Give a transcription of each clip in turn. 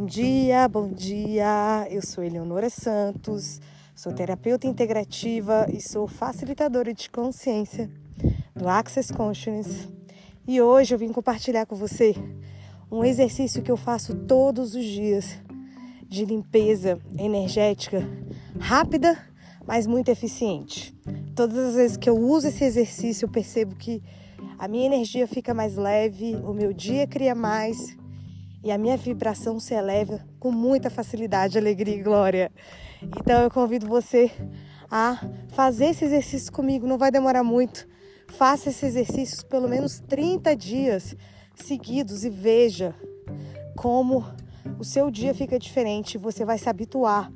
Bom dia, bom dia. Eu sou Eleonora Santos, sou terapeuta integrativa e sou facilitadora de consciência do Access Consciousness. E hoje eu vim compartilhar com você um exercício que eu faço todos os dias de limpeza energética rápida, mas muito eficiente. Todas as vezes que eu uso esse exercício, eu percebo que a minha energia fica mais leve, o meu dia cria mais e a minha vibração se eleva com muita facilidade, alegria e glória. Então eu convido você a fazer esse exercício comigo, não vai demorar muito. Faça esse exercício pelo menos 30 dias seguidos e veja como o seu dia fica diferente, você vai se habituar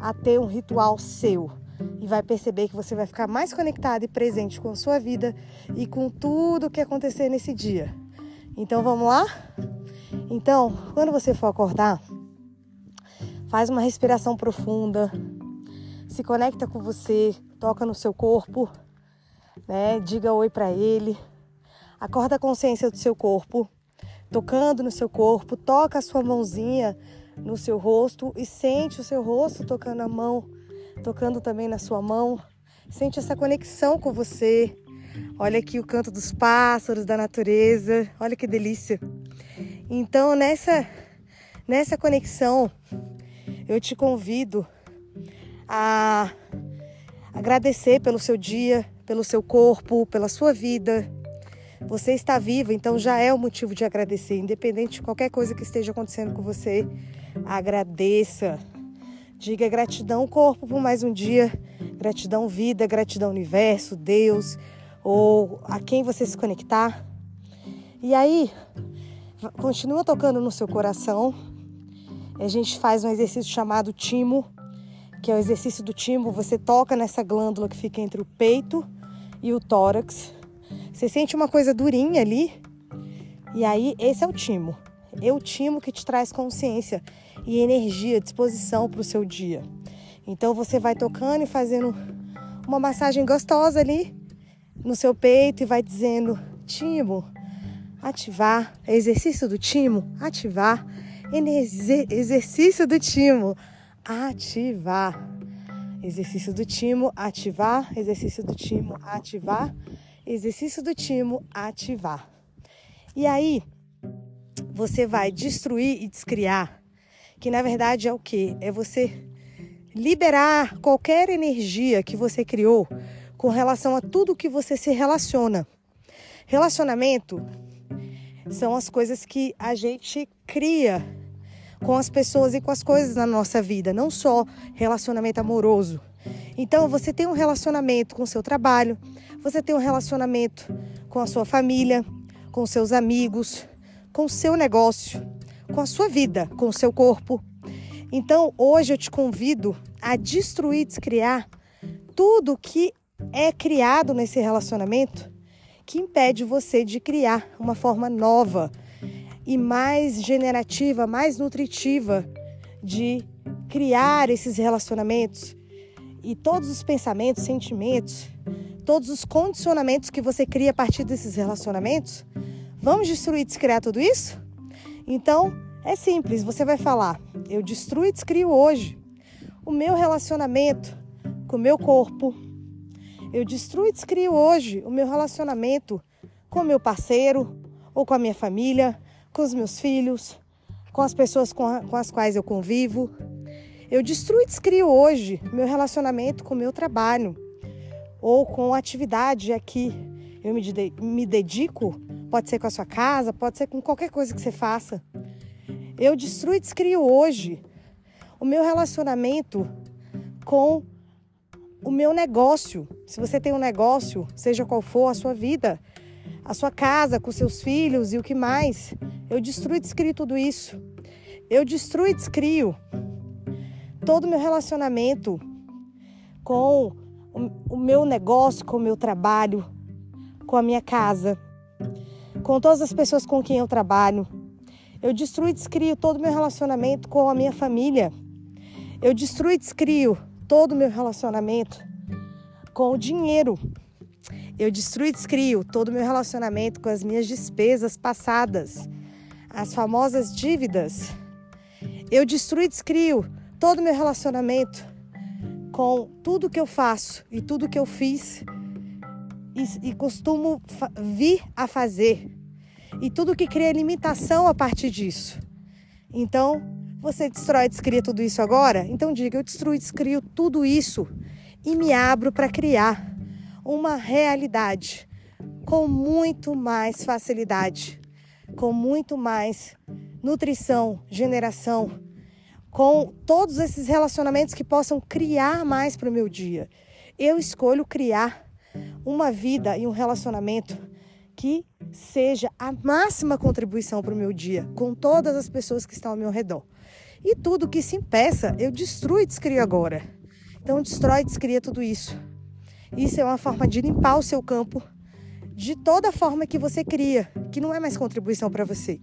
a ter um ritual seu e vai perceber que você vai ficar mais conectado e presente com a sua vida e com tudo o que acontecer nesse dia. Então vamos lá? Então, quando você for acordar, faz uma respiração profunda, se conecta com você, toca no seu corpo, né? Diga oi para ele. Acorda a consciência do seu corpo, tocando no seu corpo, toca a sua mãozinha no seu rosto e sente o seu rosto tocando a mão, tocando também na sua mão. Sente essa conexão com você. Olha aqui o canto dos pássaros, da natureza. Olha que delícia. Então, nessa, nessa conexão, eu te convido a agradecer pelo seu dia, pelo seu corpo, pela sua vida. Você está viva, então já é o motivo de agradecer, independente de qualquer coisa que esteja acontecendo com você. Agradeça. Diga gratidão, corpo, por mais um dia. Gratidão, vida, gratidão, universo, Deus, ou a quem você se conectar. E aí, continua tocando no seu coração. A gente faz um exercício chamado timo, que é o exercício do timo. Você toca nessa glândula que fica entre o peito e o tórax. Você sente uma coisa durinha ali. E aí, esse é o timo. É o timo que te traz consciência e energia, disposição para o seu dia. Então, você vai tocando e fazendo uma massagem gostosa ali no seu peito e vai dizendo: Timo, ativar, exercício do timo, ativar, exercício do timo, ativar, exercício do timo, ativar, exercício do timo, ativar, exercício do timo, ativar. E aí, você vai destruir e descriar, que na verdade é o que? É você liberar qualquer energia que você criou com relação a tudo que você se relaciona. Relacionamento são as coisas que a gente cria com as pessoas e com as coisas na nossa vida, não só relacionamento amoroso. Então, você tem um relacionamento com o seu trabalho, você tem um relacionamento com a sua família, com seus amigos, com o seu negócio, com a sua vida, com o seu corpo. Então, hoje eu te convido a destruir, descriar tudo que é criado nesse relacionamento que impede você de criar uma forma nova e mais generativa, mais nutritiva de criar esses relacionamentos e todos os pensamentos, sentimentos, todos os condicionamentos que você cria a partir desses relacionamentos. Vamos destruir e descriar tudo isso? Então, é simples, você vai falar: eu destruo e descrio hoje o meu relacionamento com o meu corpo, eu destruo e descrio hoje o meu relacionamento com meu parceiro ou com a minha família, com os meus filhos, com as pessoas com, a, com as quais eu convivo. Eu destruo e descrio hoje meu relacionamento com o meu trabalho ou com a atividade a que eu me, me dedico. Pode ser com a sua casa, pode ser com qualquer coisa que você faça. Eu destruo e descrio hoje o meu relacionamento com o meu negócio. Se você tem um negócio, seja qual for a sua vida, a sua casa com seus filhos e o que mais, eu destruo e descrio tudo isso. Eu destruo e descrio todo o meu relacionamento com o meu negócio, com o meu trabalho, com a minha casa, com todas as pessoas com quem eu trabalho. Eu destruo e descrio todo o meu relacionamento com a minha família. Eu destruo e descrio todo o meu relacionamento com o dinheiro. Eu destruo e descrio todo o meu relacionamento com as minhas despesas passadas, as famosas dívidas. Eu destruo e descrio todo o meu relacionamento com tudo que eu faço e tudo que eu fiz e, e costumo vir a fazer e tudo que cria limitação a partir disso. Então, você destrói e descria tudo isso agora? Então diga, eu destruo e descrio tudo isso e me abro para criar uma realidade com muito mais facilidade, com muito mais nutrição, generação, com todos esses relacionamentos que possam criar mais para o meu dia. Eu escolho criar uma vida e um relacionamento que seja a máxima contribuição para o meu dia, com todas as pessoas que estão ao meu redor. E tudo que se impeça, eu destruo e descrio agora. Então, destrói e descria tudo isso. Isso é uma forma de limpar o seu campo de toda forma que você cria, que não é mais contribuição para você.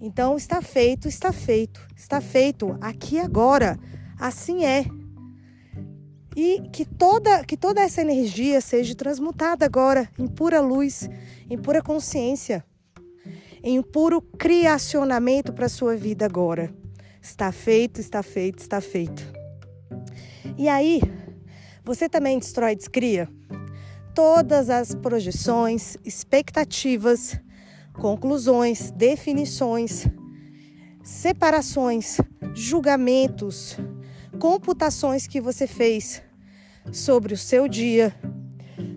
Então, está feito, está feito, está feito aqui agora. Assim é. E que toda, que toda essa energia seja transmutada agora em pura luz, em pura consciência, em puro criacionamento para a sua vida agora. Está feito, está feito, está feito. E aí, você também destrói e descria todas as projeções, expectativas, conclusões, definições, separações, julgamentos, computações que você fez sobre o seu dia,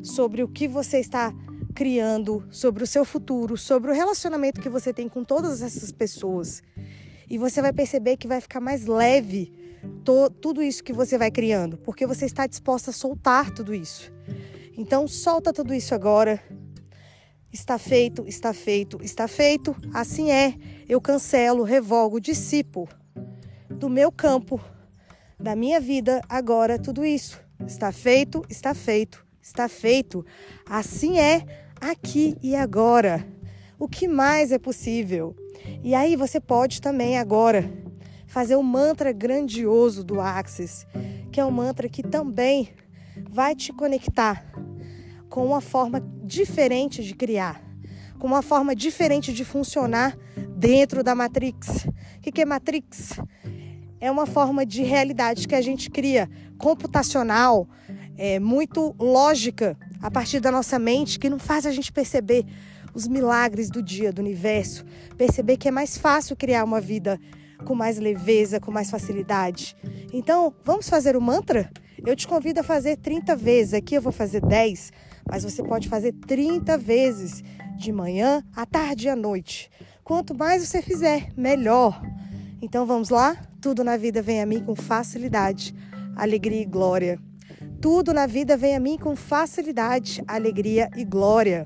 sobre o que você está criando, sobre o seu futuro, sobre o relacionamento que você tem com todas essas pessoas. E você vai perceber que vai ficar mais leve to, tudo isso que você vai criando, porque você está disposta a soltar tudo isso. Então, solta tudo isso agora. Está feito, está feito, está feito. Assim é. Eu cancelo, revogo, dissipo do meu campo, da minha vida, agora tudo isso. Está feito, está feito, está feito. Assim é, aqui e agora. O que mais é possível? E aí você pode também agora fazer o mantra grandioso do Axis, que é um mantra que também vai te conectar com uma forma diferente de criar, com uma forma diferente de funcionar dentro da Matrix. O que é Matrix? É uma forma de realidade que a gente cria, computacional, é, muito lógica, a partir da nossa mente, que não faz a gente perceber os milagres do dia, do universo, perceber que é mais fácil criar uma vida com mais leveza, com mais facilidade. Então, vamos fazer o mantra? Eu te convido a fazer 30 vezes. Aqui eu vou fazer 10, mas você pode fazer 30 vezes, de manhã, à tarde e à noite. Quanto mais você fizer, melhor. Então vamos lá? Tudo na vida vem a mim com facilidade, alegria e glória. Tudo na vida vem a mim com facilidade, alegria e glória.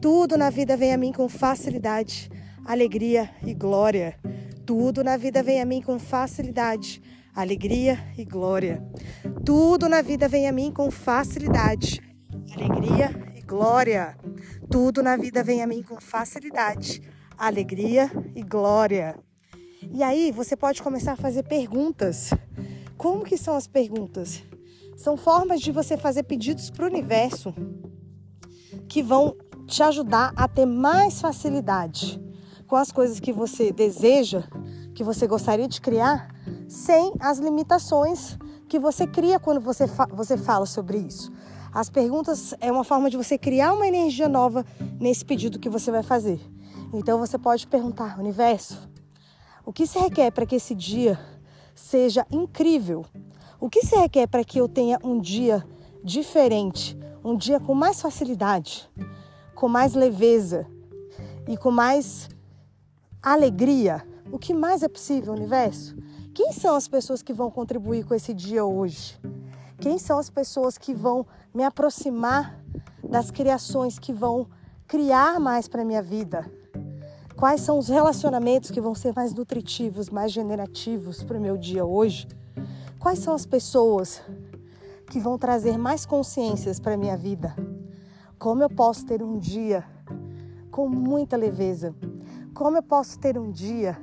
Tudo na vida vem a mim com facilidade, alegria e glória. Tudo na vida vem a mim com facilidade, alegria e glória. Tudo na vida vem a mim com facilidade, alegria e glória. Tudo na vida vem a mim com facilidade, alegria e glória. E aí você pode começar a fazer perguntas. Como que são as perguntas? São formas de você fazer pedidos para o universo que vão te ajudar a ter mais facilidade com as coisas que você deseja, que você gostaria de criar, sem as limitações que você cria quando você, fa você fala sobre isso. As perguntas é uma forma de você criar uma energia nova nesse pedido que você vai fazer. Então você pode perguntar, universo, o que se requer para que esse dia seja incrível? O que se requer para que eu tenha um dia diferente, um dia com mais facilidade? Com mais leveza e com mais alegria. O que mais é possível, universo? Quem são as pessoas que vão contribuir com esse dia hoje? Quem são as pessoas que vão me aproximar das criações que vão criar mais para minha vida? Quais são os relacionamentos que vão ser mais nutritivos, mais generativos para o meu dia hoje? Quais são as pessoas que vão trazer mais consciências para minha vida? Como eu posso ter um dia com muita leveza? Como eu posso ter um dia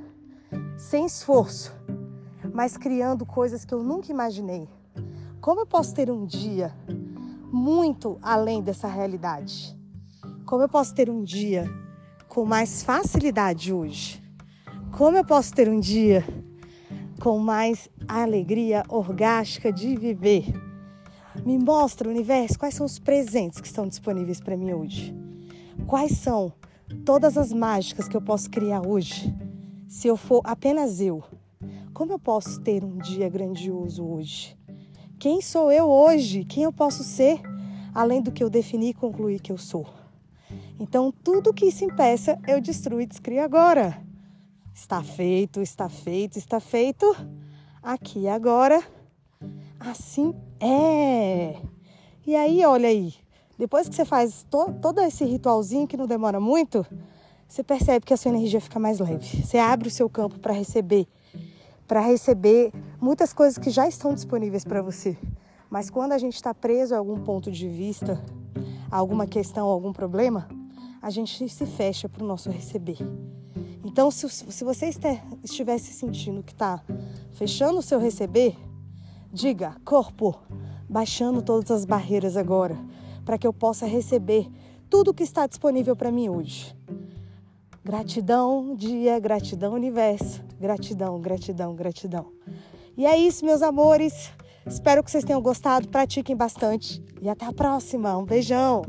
sem esforço, mas criando coisas que eu nunca imaginei? Como eu posso ter um dia muito além dessa realidade? Como eu posso ter um dia com mais facilidade hoje? Como eu posso ter um dia com mais alegria orgástica de viver? Me mostra, universo, quais são os presentes que estão disponíveis para mim hoje? Quais são todas as mágicas que eu posso criar hoje? Se eu for apenas eu, como eu posso ter um dia grandioso hoje? Quem sou eu hoje? Quem eu posso ser além do que eu defini e concluir que eu sou? Então, tudo que se impeça, eu destruo e descrio agora. Está feito, está feito, está feito. Aqui agora. Assim é. E aí, olha aí. Depois que você faz to todo esse ritualzinho que não demora muito, você percebe que a sua energia fica mais leve. Você abre o seu campo para receber, para receber muitas coisas que já estão disponíveis para você. Mas quando a gente está preso a algum ponto de vista, a alguma questão, a algum problema, a gente se fecha para o nosso receber. Então, se, se você estiver se sentindo que está fechando o seu receber, diga, corpo, baixando todas as barreiras agora, para que eu possa receber tudo que está disponível para mim hoje. Gratidão, dia, gratidão, universo. Gratidão, gratidão, gratidão. E é isso, meus amores. Espero que vocês tenham gostado. Pratiquem bastante. E até a próxima. Um beijão.